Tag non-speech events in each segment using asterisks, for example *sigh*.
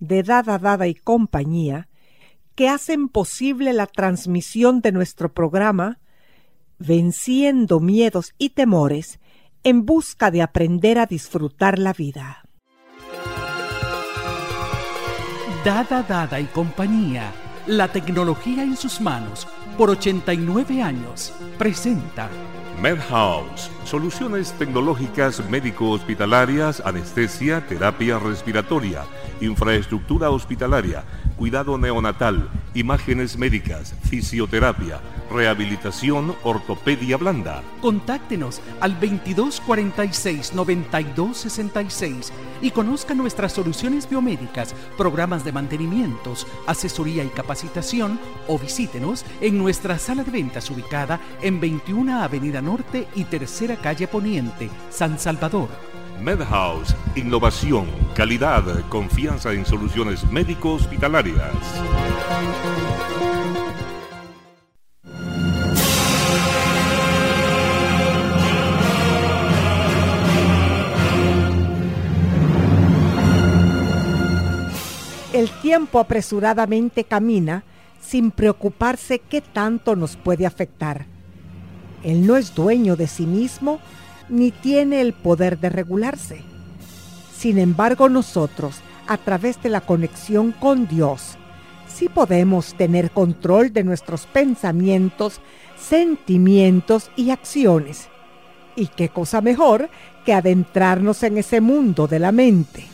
de Dada Dada y compañía que hacen posible la transmisión de nuestro programa Venciendo miedos y temores en busca de aprender a disfrutar la vida. Dada Dada y compañía, la tecnología en sus manos, por 89 años, presenta MedHouse, soluciones tecnológicas médico-hospitalarias, anestesia, terapia respiratoria, infraestructura hospitalaria, cuidado neonatal, imágenes médicas, fisioterapia, rehabilitación, ortopedia blanda. Contáctenos al 2246-9266 y conozca nuestras soluciones biomédicas, programas de mantenimientos, asesoría y capacitación o visítenos en nuestra sala de ventas ubicada en 21 Avenida Norte y Tercera Calle Poniente, San Salvador. MedHouse, innovación, calidad, confianza en soluciones médico-hospitalarias. El tiempo apresuradamente camina sin preocuparse qué tanto nos puede afectar. Él no es dueño de sí mismo ni tiene el poder de regularse. Sin embargo, nosotros, a través de la conexión con Dios, sí podemos tener control de nuestros pensamientos, sentimientos y acciones. ¿Y qué cosa mejor que adentrarnos en ese mundo de la mente?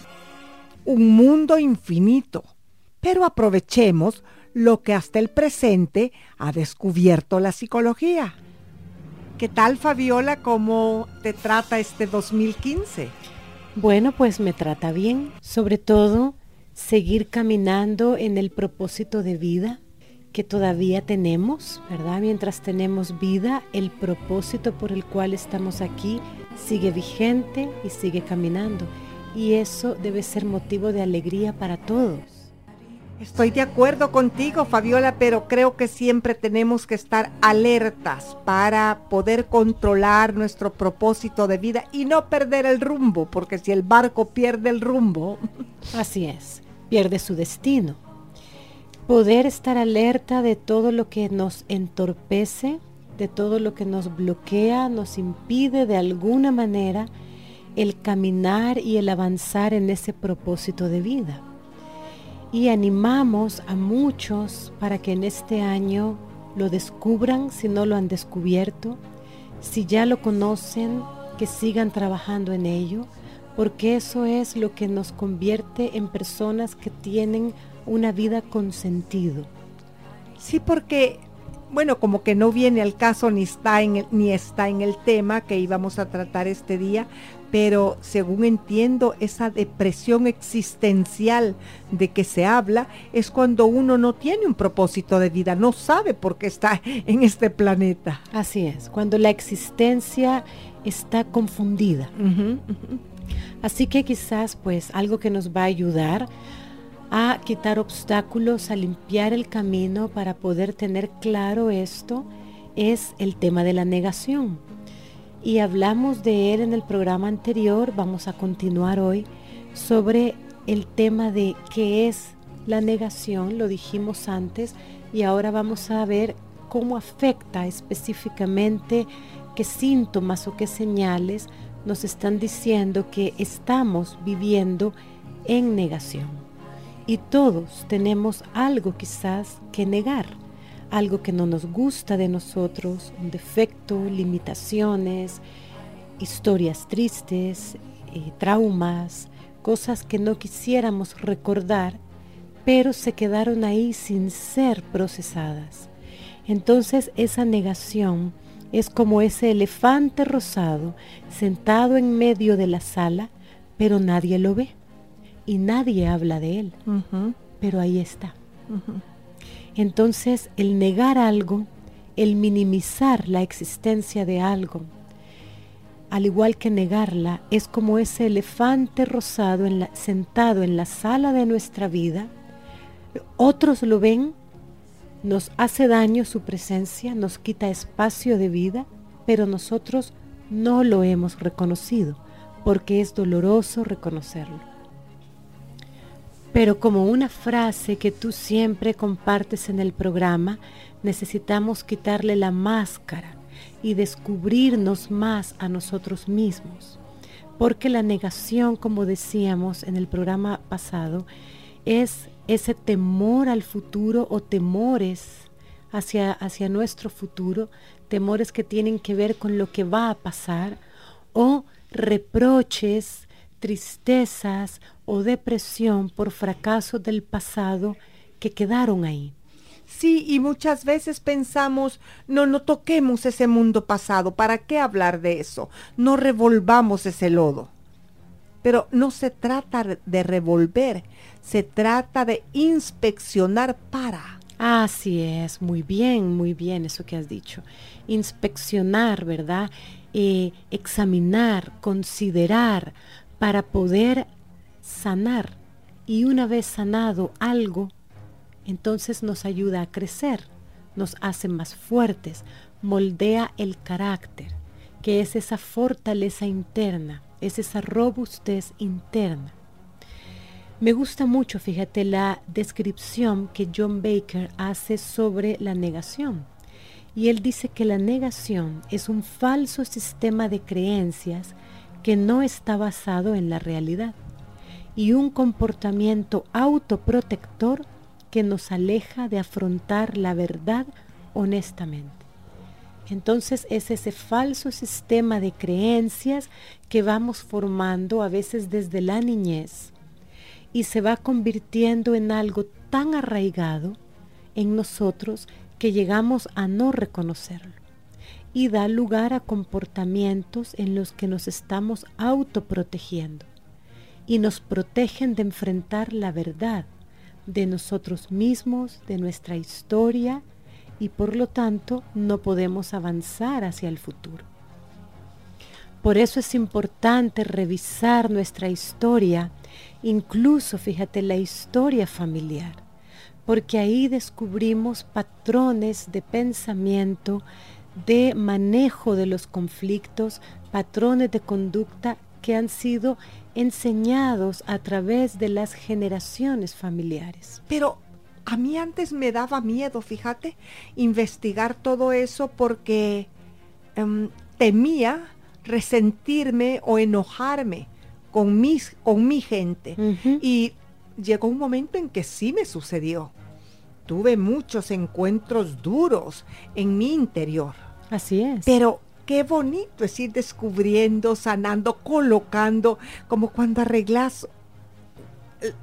Un mundo infinito. Pero aprovechemos lo que hasta el presente ha descubierto la psicología. ¿Qué tal Fabiola? ¿Cómo te trata este 2015? Bueno, pues me trata bien. Sobre todo, seguir caminando en el propósito de vida que todavía tenemos, ¿verdad? Mientras tenemos vida, el propósito por el cual estamos aquí sigue vigente y sigue caminando. Y eso debe ser motivo de alegría para todos. Estoy de acuerdo contigo, Fabiola, pero creo que siempre tenemos que estar alertas para poder controlar nuestro propósito de vida y no perder el rumbo, porque si el barco pierde el rumbo... *laughs* Así es, pierde su destino. Poder estar alerta de todo lo que nos entorpece, de todo lo que nos bloquea, nos impide de alguna manera el caminar y el avanzar en ese propósito de vida y animamos a muchos para que en este año lo descubran si no lo han descubierto, si ya lo conocen, que sigan trabajando en ello, porque eso es lo que nos convierte en personas que tienen una vida con sentido. Sí, porque, bueno, como que no viene al caso ni está en el, ni está en el tema que íbamos a tratar este día, pero según entiendo, esa depresión existencial de que se habla es cuando uno no tiene un propósito de vida, no sabe por qué está *laughs* en este planeta. Así es, cuando la existencia está confundida. Así que quizás pues algo que nos va a ayudar a quitar obstáculos, a limpiar el camino para poder tener claro esto, es el tema de la negación y hablamos de él en el programa anterior, vamos a continuar hoy sobre el tema de qué es la negación, lo dijimos antes, y ahora vamos a ver cómo afecta específicamente, qué síntomas o qué señales nos están diciendo que estamos viviendo en negación. Y todos tenemos algo quizás que negar, algo que no nos gusta de nosotros, un defecto, limitaciones, historias tristes, eh, traumas, cosas que no quisiéramos recordar, pero se quedaron ahí sin ser procesadas. Entonces esa negación es como ese elefante rosado sentado en medio de la sala, pero nadie lo ve y nadie habla de él, pero ahí está. Entonces el negar algo, el minimizar la existencia de algo, al igual que negarla, es como ese elefante rosado sentado en la sala de nuestra vida. Otros lo ven, nos hace daño su presencia, nos quita espacio de vida, pero nosotros no lo hemos reconocido, porque es doloroso reconocerlo. Pero como una frase que tú siempre compartes en el programa, necesitamos quitarle la máscara y descubrirnos más a nosotros mismos. Porque la negación, como decíamos en el programa pasado, es ese temor al futuro o temores hacia, hacia nuestro futuro, temores que tienen que ver con lo que va a pasar, o reproches, tristezas o depresión por fracaso del pasado que quedaron ahí. Sí, y muchas veces pensamos, no, no toquemos ese mundo pasado, ¿para qué hablar de eso? No revolvamos ese lodo. Pero no se trata de revolver, se trata de inspeccionar para. Así es, muy bien, muy bien eso que has dicho. Inspeccionar, ¿verdad? Eh, examinar, considerar, para poder sanar. Y una vez sanado algo, entonces nos ayuda a crecer, nos hace más fuertes, moldea el carácter, que es esa fortaleza interna, es esa robustez interna. Me gusta mucho, fíjate, la descripción que John Baker hace sobre la negación. Y él dice que la negación es un falso sistema de creencias que no está basado en la realidad y un comportamiento autoprotector que nos aleja de afrontar la verdad honestamente. Entonces es ese falso sistema de creencias que vamos formando a veces desde la niñez y se va convirtiendo en algo tan arraigado en nosotros que llegamos a no reconocerlo y da lugar a comportamientos en los que nos estamos autoprotegiendo y nos protegen de enfrentar la verdad de nosotros mismos, de nuestra historia y por lo tanto no podemos avanzar hacia el futuro. Por eso es importante revisar nuestra historia, incluso fíjate la historia familiar, porque ahí descubrimos patrones de pensamiento, de manejo de los conflictos, patrones de conducta que han sido enseñados a través de las generaciones familiares. Pero a mí antes me daba miedo, fíjate, investigar todo eso porque em, temía resentirme o enojarme con, mis, con mi gente. Y llegó un momento en que sí me sucedió. Tuve muchos encuentros duros en mi interior. Así es. Pero qué bonito es ir descubriendo, sanando, colocando, como cuando arreglas.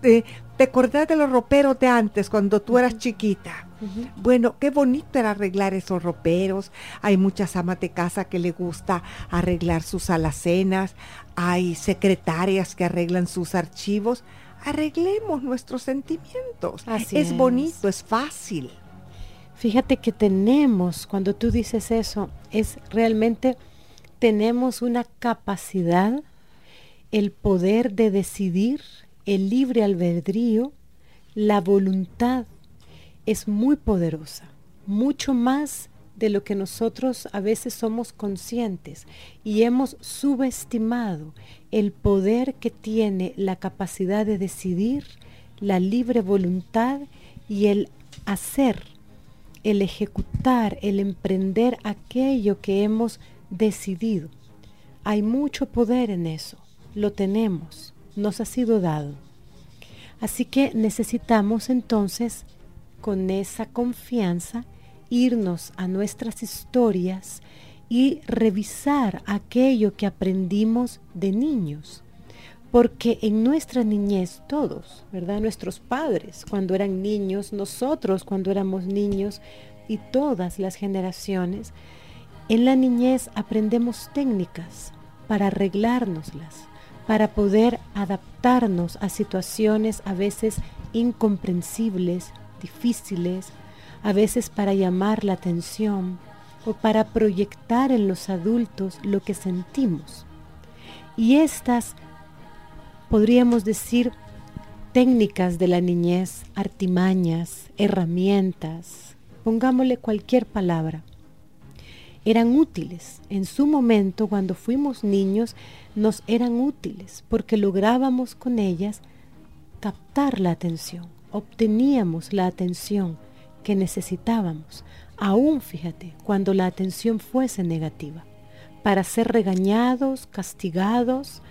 Eh, ¿Te acordás de los roperos de antes, cuando tú eras chiquita? Bueno, qué bonito era arreglar esos roperos. Hay muchas amas de casa que le gusta arreglar sus alacenas. Hay secretarias que arreglan sus archivos. Arreglemos nuestros sentimientos. es bonito, es fácil. Fíjate que tenemos, cuando tú dices eso, es realmente tenemos una capacidad, el poder de decidir, el libre albedrío, la voluntad es muy poderosa, mucho más de lo que nosotros a veces somos conscientes. Y hemos subestimado el poder que tiene la capacidad de decidir, la libre voluntad y el hacer el ejecutar, el emprender aquello que hemos decidido. Hay mucho poder en eso, lo tenemos, nos ha sido dado. Así que necesitamos entonces, con esa confianza, irnos a nuestras historias y revisar aquello que aprendimos de niños. Porque en nuestra niñez todos, ¿verdad? Nuestros padres cuando eran niños, nosotros cuando éramos niños y todas las generaciones, en la niñez aprendemos técnicas para arreglárnoslas, para poder adaptarnos a situaciones a veces incomprensibles, difíciles, a veces para llamar la atención, o para proyectar en los adultos lo que sentimos. Y estas, podríamos decir, técnicas de la niñez, artimañas, herramientas, pongámosle cualquier palabra, eran útiles. En su momento, cuando fuimos niños, nos eran útiles porque lográbamos con ellas captar la atención, obteníamos la atención que necesitábamos, aún fíjate, cuando la atención fuese negativa, para ser regañados, castigados,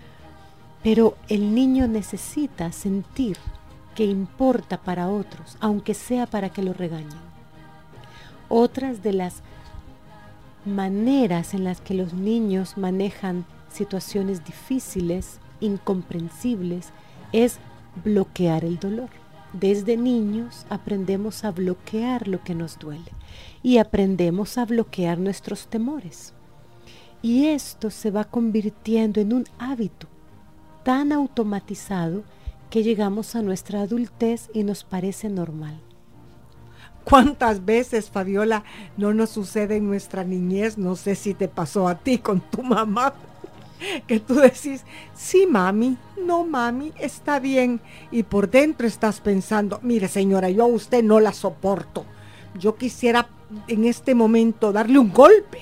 pero el niño necesita sentir que importa para otros, aunque sea para que lo regañen. Otras de las maneras en las que los niños manejan situaciones difíciles, incomprensibles, es bloquear el dolor. Desde niños aprendemos a bloquear lo que nos duele y aprendemos a bloquear nuestros temores. Y esto se va convirtiendo en un hábito tan automatizado que llegamos a nuestra adultez y nos parece normal. ¿Cuántas veces, Fabiola, no nos sucede en nuestra niñez? No sé si te pasó a ti con tu mamá, que tú decís, sí, mami, no, mami, está bien. Y por dentro estás pensando, mire, señora, yo a usted no la soporto. Yo quisiera en este momento darle un golpe.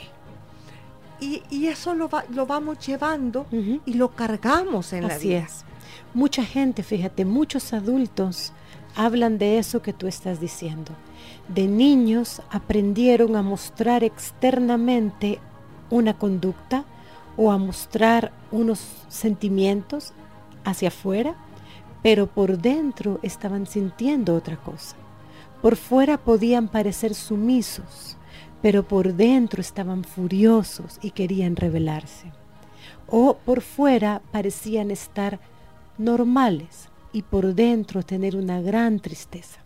Y, eso lo, lo, vamos llevando y lo cargamos en la vida. Es. Mucha gente, fíjate, muchos adultos hablan de eso que tú estás diciendo. De niños aprendieron a mostrar externamente una conducta o a mostrar unos sentimientos hacia afuera, pero por dentro estaban sintiendo otra cosa. Por fuera podían parecer sumisos, pero por dentro estaban furiosos y querían rebelarse. O por fuera parecían estar normales y por dentro tener una gran tristeza.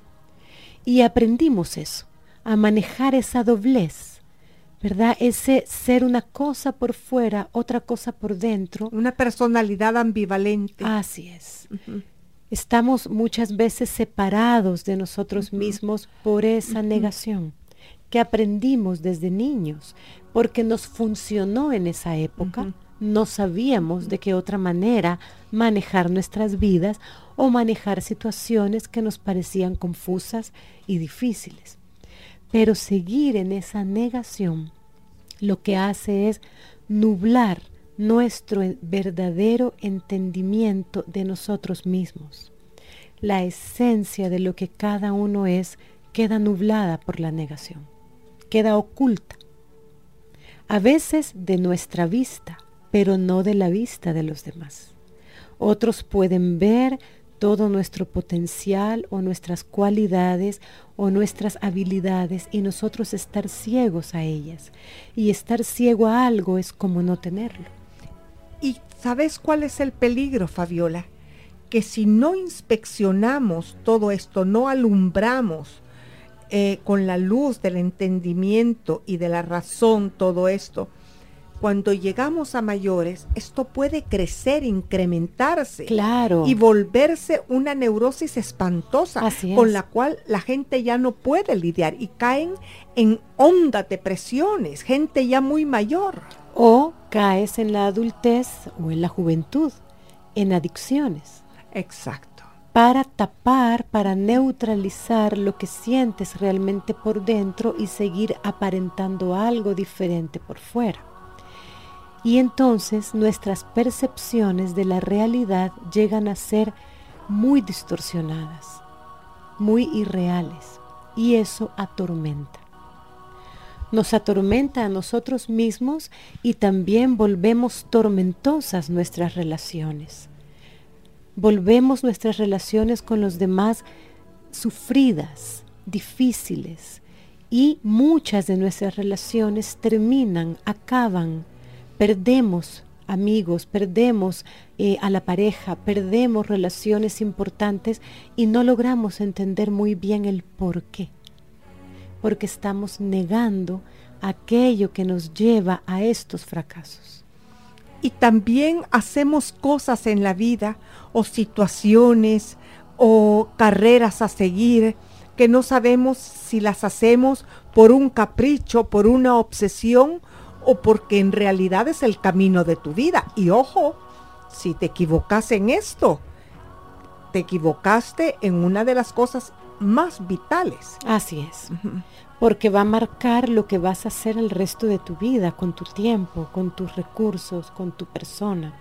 Y aprendimos eso, a manejar esa doblez, ¿verdad? Ese ser una cosa por fuera, otra cosa por dentro. Una personalidad ambivalente. Así es. Estamos muchas veces separados de nosotros mismos por esa negación que aprendimos desde niños, porque nos funcionó en esa época. No sabíamos de qué otra manera manejar nuestras vidas o manejar situaciones que nos parecían confusas y difíciles. Pero seguir en esa negación lo que hace es nublar nuestro verdadero entendimiento de nosotros mismos. La esencia de lo que cada uno es queda nublada por la negación, queda oculta. A veces de nuestra vista, pero no de la vista de los demás. Otros pueden ver todo nuestro potencial o nuestras cualidades o nuestras habilidades y nosotros estar ciegos a ellas. Y estar ciego a algo es como no tenerlo. ¿Y sabes cuál es el peligro, Fabiola? Que si no inspeccionamos todo esto, no alumbramos eh, con la luz del entendimiento y de la razón todo esto, cuando llegamos a mayores, esto puede crecer, incrementarse. Claro. Y volverse una neurosis espantosa con la cual la gente ya no puede lidiar y caen en hondas depresiones, gente ya muy mayor o caes en la adultez o en la juventud, en adicciones. Exacto. Para tapar, para neutralizar lo que sientes realmente por dentro y seguir aparentando algo diferente por fuera. Y entonces nuestras percepciones de la realidad llegan a ser muy distorsionadas, muy irreales, y eso atormenta. nos atormenta a nosotros mismos y también volvemos tormentosas nuestras relaciones. Volvemos nuestras relaciones con los demás sufridas, difíciles y muchas de nuestras relaciones terminan, acaban, perdemos amigos, perdemos eh, a la pareja, perdemos relaciones importantes y no logramos entender muy bien el por qué porque estamos negando aquello que nos lleva a estos fracasos. Y también hacemos cosas en la vida o situaciones o carreras a seguir que no sabemos si las hacemos por un capricho, por una obsesión o porque en realidad es el camino de tu vida. Y ojo, si te equivocas en esto, te equivocaste en una de las cosas más vitales. Así es. Porque va a marcar lo que vas a hacer el resto de tu vida, con tu tiempo, con tus recursos, con tu persona.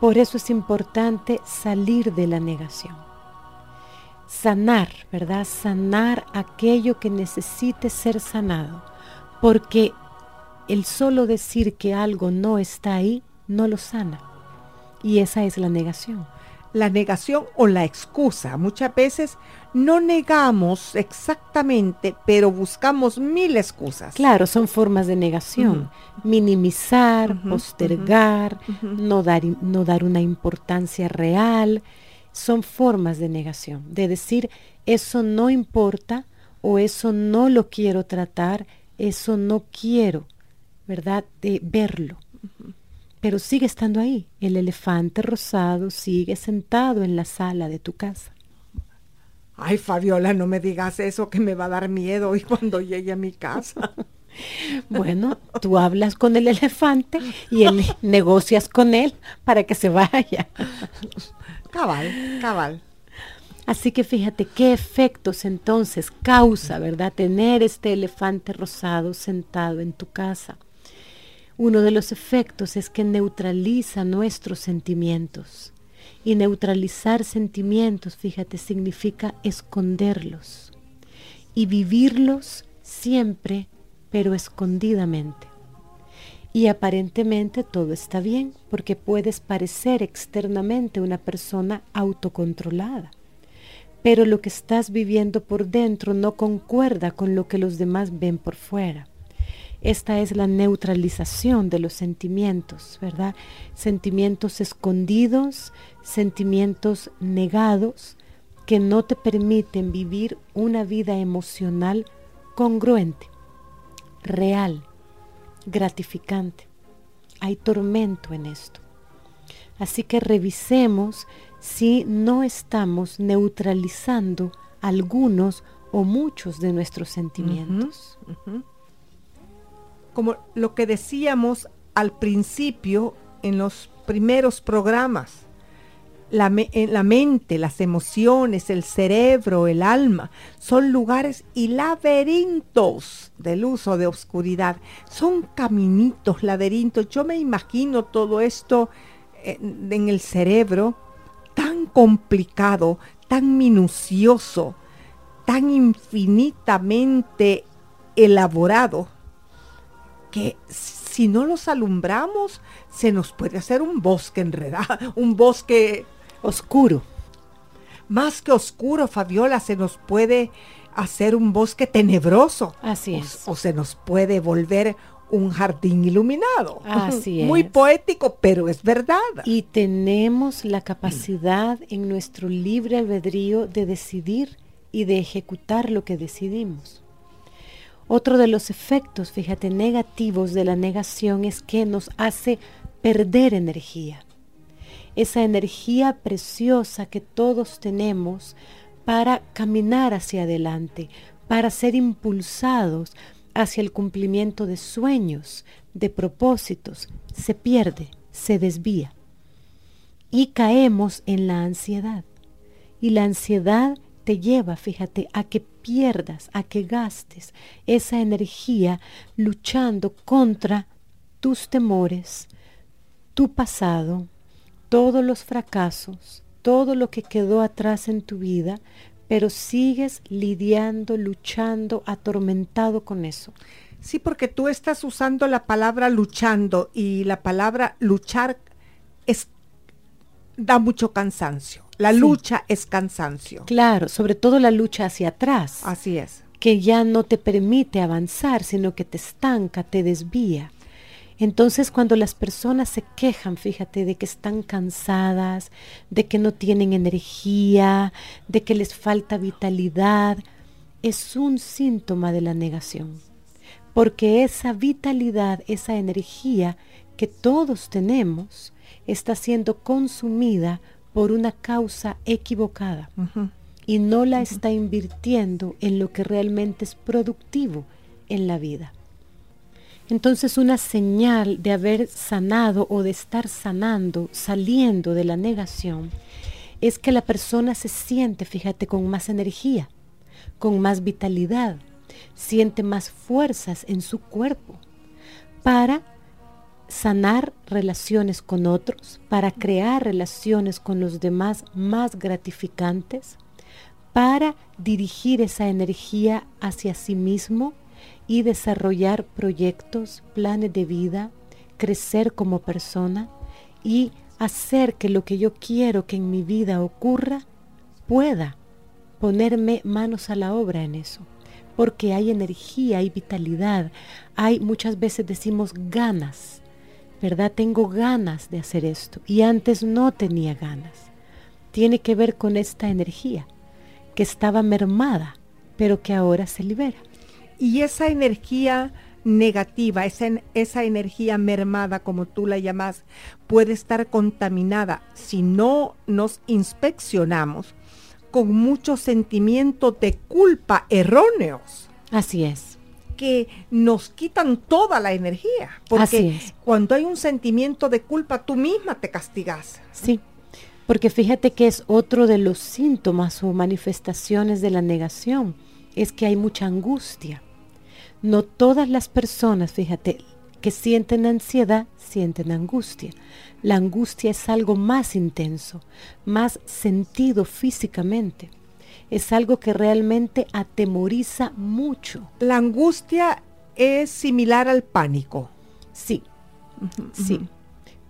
Por eso es importante salir de la negación. Sanar, ¿verdad? Sanar aquello que necesite ser sanado. Porque el solo decir que algo no está ahí no lo sana. Y esa es la negación la negación o la excusa. Muchas veces no negamos exactamente, pero buscamos mil excusas. Claro, son formas de negación. Minimizar, postergar, no, dar, no dar una importancia real. Son formas de negación, de decir, eso no importa o eso no lo quiero tratar, eso no quiero, ¿verdad? De verlo pero sigue estando ahí. El elefante rosado sigue sentado en la sala de tu casa. Ay, Fabiola, no me digas eso que me va a dar miedo hoy *laughs* cuando llegue a mi casa. *laughs* bueno, tú hablas con el elefante y él, *laughs* negocias con él para que se vaya. cabal, cabal. Así que fíjate qué efectos entonces causa, ¿verdad? Tener este elefante rosado sentado en tu casa. Uno de los efectos es que neutraliza nuestros sentimientos. Y neutralizar sentimientos, fíjate, significa esconderlos y vivirlos siempre, pero escondidamente. Y aparentemente todo está bien, porque puedes parecer externamente una persona autocontrolada. Pero lo que estás viviendo por dentro no concuerda con lo que los demás ven por fuera. Esta es la neutralización de los sentimientos, ¿verdad? Sentimientos escondidos, sentimientos negados que no te permiten vivir una vida emocional congruente, real, gratificante. Hay tormento en esto. Así que revisemos si no estamos neutralizando algunos o muchos de nuestros sentimientos como lo que decíamos al principio en los primeros programas. La, mente, las emociones, el cerebro, el alma, son lugares y laberintos de luz o de oscuridad. Son caminitos, laberintos. Yo me imagino todo esto en, en el cerebro tan complicado, tan minucioso, tan infinitamente elaborado que si no los alumbramos, se nos puede hacer un bosque enredado, *laughs* un bosque oscuro. Más que oscuro, Fabiola, se nos puede hacer un bosque tenebroso. Así es. O, se nos puede volver un jardín iluminado. Así *laughs* es. Muy poético, pero es verdad. Y tenemos la capacidad en nuestro libre albedrío de decidir y de ejecutar lo que decidimos. Otro de los efectos, fíjate, negativos de la negación es que nos hace perder energía. Esa energía preciosa que todos tenemos para caminar hacia adelante, para ser impulsados hacia el cumplimiento de sueños, de propósitos, se pierde, se desvía. Y caemos en la ansiedad. Y la ansiedad te lleva, fíjate, a que pierdas, a que gastes esa energía luchando contra tus temores, tu pasado, todos los fracasos, todo lo que quedó atrás en tu vida, pero sigues lidiando, luchando, atormentado con eso. Sí, porque tú estás usando la palabra luchando y la palabra luchar es da mucho cansancio. La lucha es cansancio. Claro, sobre todo la lucha hacia atrás. Así es. Que ya no te permite avanzar, sino que te estanca, te desvía. Entonces cuando las personas se quejan, fíjate, de que están cansadas, de que no tienen energía, de que les falta vitalidad, es un síntoma de la negación. Porque esa vitalidad, esa energía que todos tenemos, está siendo consumida por una causa equivocada y no la está invirtiendo en lo que realmente es productivo en la vida. Entonces una señal de haber sanado o de estar sanando, saliendo de la negación, es que la persona se siente, fíjate, con más energía, con más vitalidad, siente más fuerzas en su cuerpo para sanar relaciones con otros, para crear relaciones con los demás más gratificantes, para dirigir esa energía hacia sí mismo y desarrollar proyectos, planes de vida, crecer como persona y hacer que lo que yo quiero que en mi vida ocurra pueda ponerme manos a la obra en eso. Porque hay energía, hay vitalidad, hay muchas veces decimos ganas, ¿verdad? Tengo ganas de hacer esto y antes no tenía ganas. Tiene que ver con esta energía que estaba mermada, pero que ahora se libera. Y esa energía negativa, esa, esa energía mermada, como tú la llamas, puede estar contaminada si no nos inspeccionamos con muchos sentimientos de culpa erróneos. Así es. Que nos quitan toda la energía. Porque Así es. cuando hay un sentimiento de culpa, tú misma te castigas. Sí, porque fíjate que es otro de los síntomas o manifestaciones de la negación, es que hay mucha angustia. No todas las personas, fíjate, que sienten ansiedad, sienten angustia. La angustia es algo más intenso, más sentido físicamente. Es algo que realmente atemoriza mucho. La angustia es similar al pánico. Sí, sí.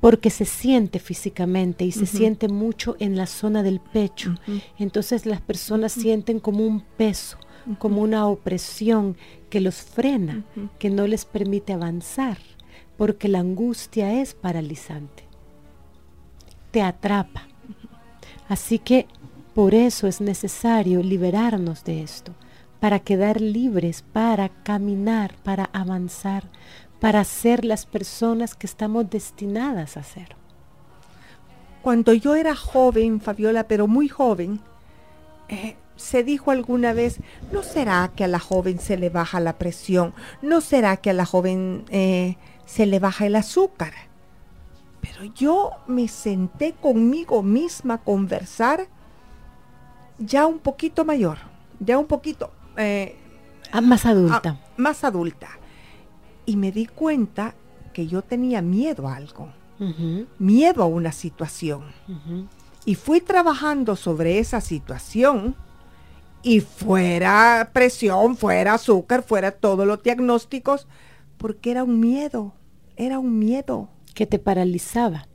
Porque se siente físicamente y se siente mucho en la zona del pecho. Entonces las personas sienten como un peso, como una opresión que los frena, que no les permite avanzar, porque la angustia es paralizante. Te atrapa. Así que por eso es necesario liberarnos de esto, para quedar libres, para caminar, para avanzar, para ser las personas que estamos destinadas a ser. Cuando yo era joven, Fabiola, pero muy joven, eh, se dijo alguna vez, ¿no será que a la joven se le baja la presión? ¿No será que a la joven eh, se le baja el azúcar? Pero yo me senté conmigo misma a conversar ya un poquito mayor, ya un poquito... eh, Ah, más adulta. ah, más adulta. Y me di cuenta que yo tenía miedo a algo, miedo a una situación. Y fui trabajando sobre esa situación y fuera presión, fuera azúcar, fuera todos los diagnósticos, porque era un miedo, era un miedo. Que te paralizaba,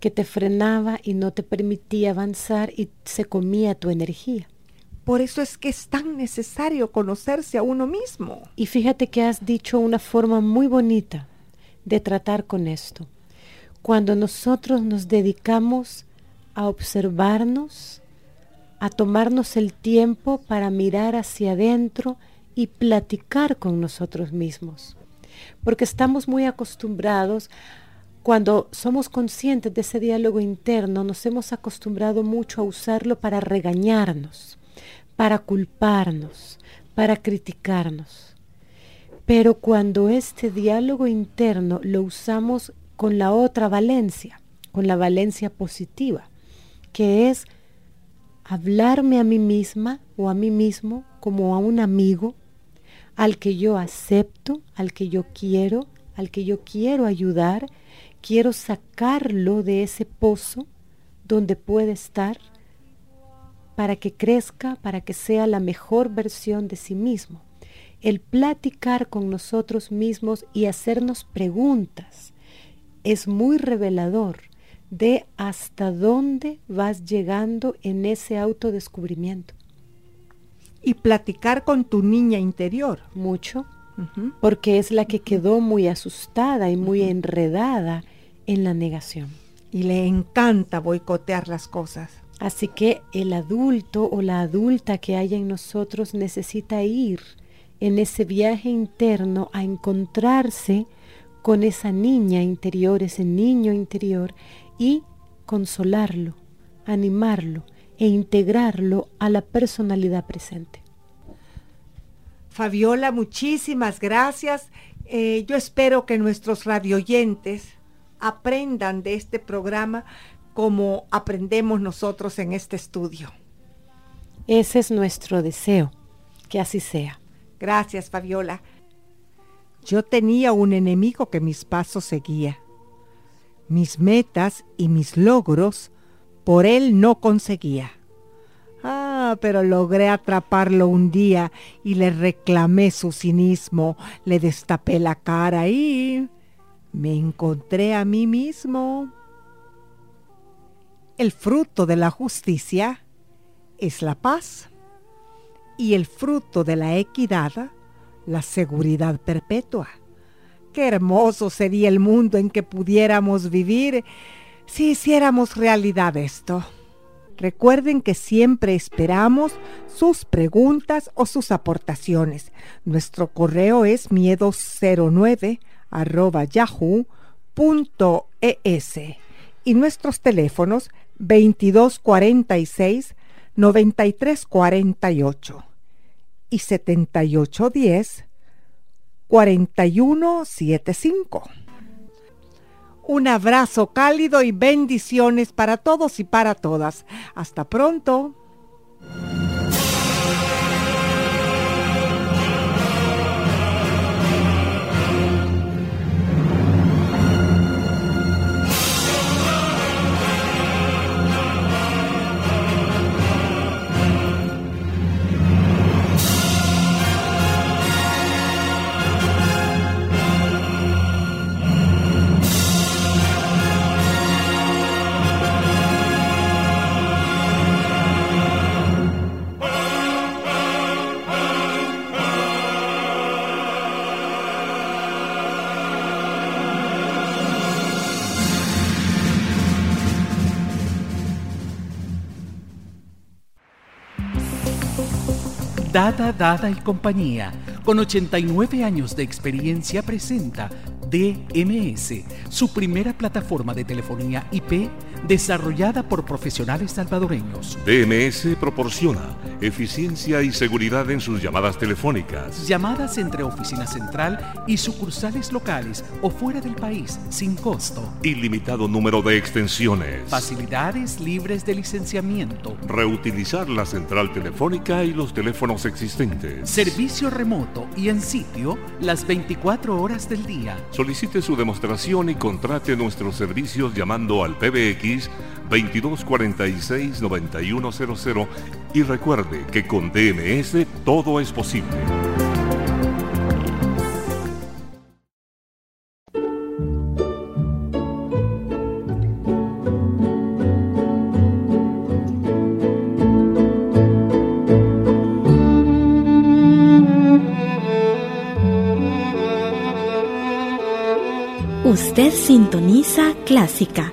que te frenaba y no te permitía avanzar y se comía tu energía. Por eso es que es tan necesario conocerse a uno mismo. Y fíjate que has dicho una forma muy bonita de tratar con esto. Cuando nosotros nos dedicamos a observarnos, a tomarnos el tiempo para mirar hacia adentro y platicar con nosotros mismos. Porque estamos muy acostumbrados, cuando somos conscientes de ese diálogo interno, nos hemos acostumbrado mucho a usarlo para regañarnos, para culparnos, para criticarnos. Pero cuando este diálogo interno lo usamos con la otra valencia, con la valencia positiva, que es hablarme a mí misma o a mí mismo como a un amigo al que yo acepto, al que yo quiero, al que yo quiero ayudar, quiero sacarlo de ese pozo donde puede estar para que crezca, para que sea la mejor versión de sí mismo. el platicar con nosotros mismos y hacernos preguntas es muy revelador de hasta dónde vas llegando en ese autodescubrimiento. Y platicar con tu niña interior. Mucho, porque es la que quedó muy asustada y muy enredada en la negación. Y le encanta boicotear las cosas. Así que el adulto o la adulta que haya en nosotros necesita ir en ese viaje interno a encontrarse con esa niña interior, ese niño interior y consolarlo, animarlo e integrarlo a la personalidad presente. Fabiola, muchísimas gracias. Eh, yo espero que nuestros radioyentes aprendan de este programa como aprendemos nosotros en este estudio. Ese es nuestro deseo, que así sea. Gracias, Fabiola. Yo tenía un enemigo que mis pasos seguía. Mis metas y mis logros por él no conseguía. Ah, pero logré atraparlo un día y le reclamé su cinismo, le destapé la cara y me encontré a mí mismo. El fruto de la justicia es la paz y el fruto de la equidad, la seguridad perpetua. Qué hermoso sería el mundo en que pudiéramos vivir si hiciéramos realidad esto. Recuerden que siempre esperamos sus preguntas o sus aportaciones. Nuestro correo es miedo09 yahoo.es y nuestros teléfonos 2246 9348 y 7810 4175. Un abrazo cálido y bendiciones para todos y para todas. Hasta pronto. Dada, Dada y compañía, con 89 años de experiencia, presenta DMS, su primera plataforma de telefonía IP desarrollada por profesionales salvadoreños. DMS proporciona eficiencia y seguridad en sus llamadas telefónicas. Llamadas entre oficina central y sucursales locales o fuera del país sin costo. Ilimitado número de extensiones. Facilidades libres de licenciamiento. Reutilizar la central telefónica y los teléfonos existentes. Servicio remoto y en sitio las 24 horas del día. Solicite su demostración y contrate nuestros servicios llamando al PBX 2246-9100 y recuerde que con DMS todo es posible. Usted sintoniza Clásica